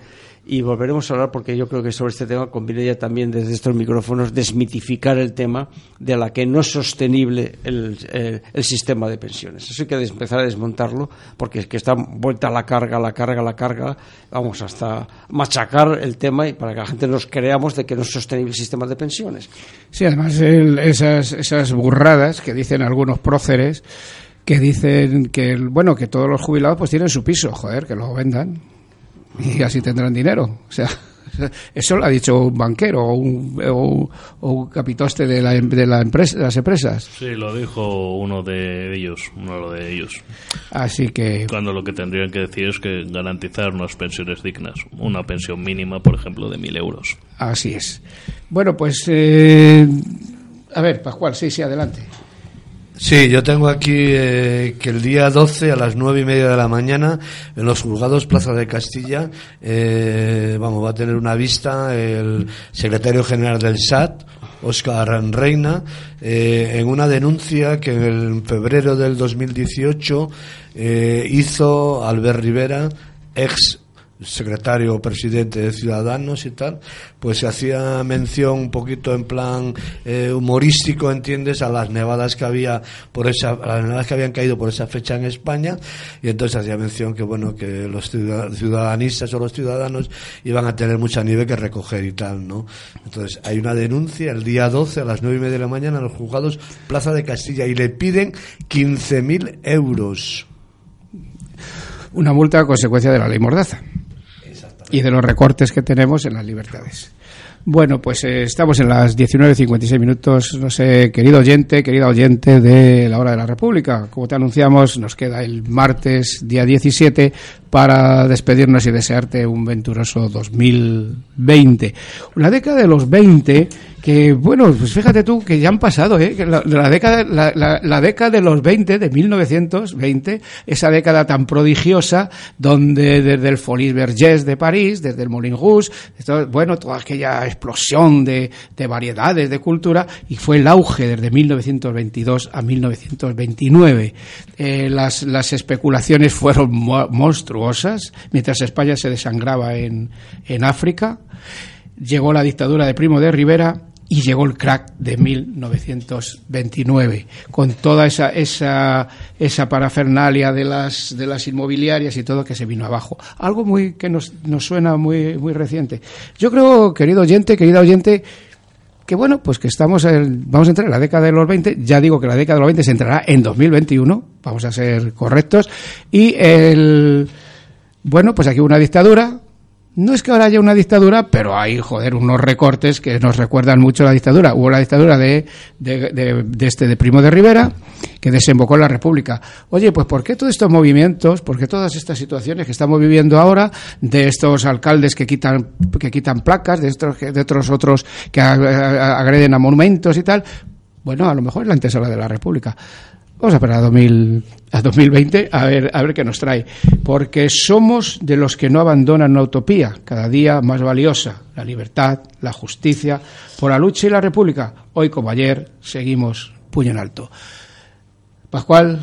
y volveremos a hablar porque yo creo que sobre este tema conviene ya también desde estos micrófonos desmitificar el tema de la que no es sostenible el, el, sistema de pensiones. Eso hay que empezar a desmontarlo porque es que está vuelta la carga, la carga, la carga, vamos hasta machacar el tema y para que la gente nos creamos de que no es sostenible el sistema de pensiones. Sí, además esas, esas burradas que dicen algunos próceres que dicen que bueno que todos los jubilados pues tienen su piso, joder, que lo vendan y así tendrán dinero. O sea, [LAUGHS] eso lo ha dicho un banquero o un, o, capitoste de, la, de, la empresa, de las empresas. Sí, lo dijo uno de ellos, uno de ellos. Así que... Cuando lo que tendrían que decir es que garantizar unas pensiones dignas, una pensión mínima, por ejemplo, de mil euros. Así es. Bueno, pues... Eh, a ver, Pascual, sí, sí, adelante. Sí, yo tengo aquí eh, que el día 12 a las nueve y media de la mañana en los juzgados Plaza de Castilla, eh, vamos, va a tener una vista el secretario general del SAT, Oscar Reina, eh, en una denuncia que en febrero del 2018 hizo Albert Rivera, ex secretario o presidente de Ciudadanos y tal, pues se hacía mención un poquito en plan eh, humorístico, entiendes, a las nevadas que había por esa, a las nevadas que habían caído por esa fecha en España y entonces hacía mención que bueno que los ciudadanistas o los ciudadanos iban a tener mucha nieve que recoger y tal, ¿no? Entonces hay una denuncia el día 12 a las nueve y media de la mañana en los juzgados Plaza de Castilla y le piden 15.000 euros. Una multa a consecuencia de la ley Mordaza y de los recortes que tenemos en las libertades. Bueno, pues eh, estamos en las 19.56 minutos. No sé, querido oyente, querida oyente de la Hora de la República, como te anunciamos, nos queda el martes, día 17, para despedirnos y desearte un venturoso 2020. La década de los 20 bueno, pues fíjate tú que ya han pasado, ¿eh? la, década, la, década de los 20, de 1920, esa década tan prodigiosa, donde desde el Folies Bergès de París, desde el Moulin Rouge, bueno, toda aquella explosión de, de variedades de cultura, y fue el auge desde 1922 a 1929. Eh, las, las especulaciones fueron monstruosas, mientras España se desangraba en África llegó la dictadura de Primo de Rivera y llegó el crack de 1929 con toda esa esa esa parafernalia de las de las inmobiliarias y todo que se vino abajo. Algo muy que nos, nos suena muy muy reciente. Yo creo querido oyente querida oyente que bueno pues que estamos vamos a entrar en la década de los 20 ya digo que la década de los 20 se entrará en 2021 vamos a ser correctos. Y el bueno pues aquí una dictadura no es que ahora haya una dictadura, pero hay, joder, unos recortes que nos recuerdan mucho la dictadura. Hubo la dictadura de, de, este, de Primo de Rivera, que desembocó en la República. Oye, pues ¿por qué todos estos movimientos, por qué todas estas situaciones que estamos viviendo ahora, de estos alcaldes que quitan, que quitan placas, de, estos, de otros otros que agreden a monumentos y tal? Bueno, a lo mejor es la antesala de la República. Vamos a esperar a, 2020 a ver, a ver qué nos trae. Porque somos de los que no abandonan una utopía, cada día más valiosa, la libertad, la justicia, por la lucha y la república. Hoy, como ayer, seguimos puño en alto. Pascual,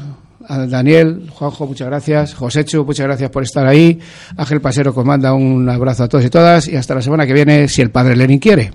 Daniel, Juanjo, muchas gracias. Joséchu, muchas gracias por estar ahí. Ángel Pasero, os manda un abrazo a todos y todas. Y hasta la semana que viene, si el padre Lenin quiere.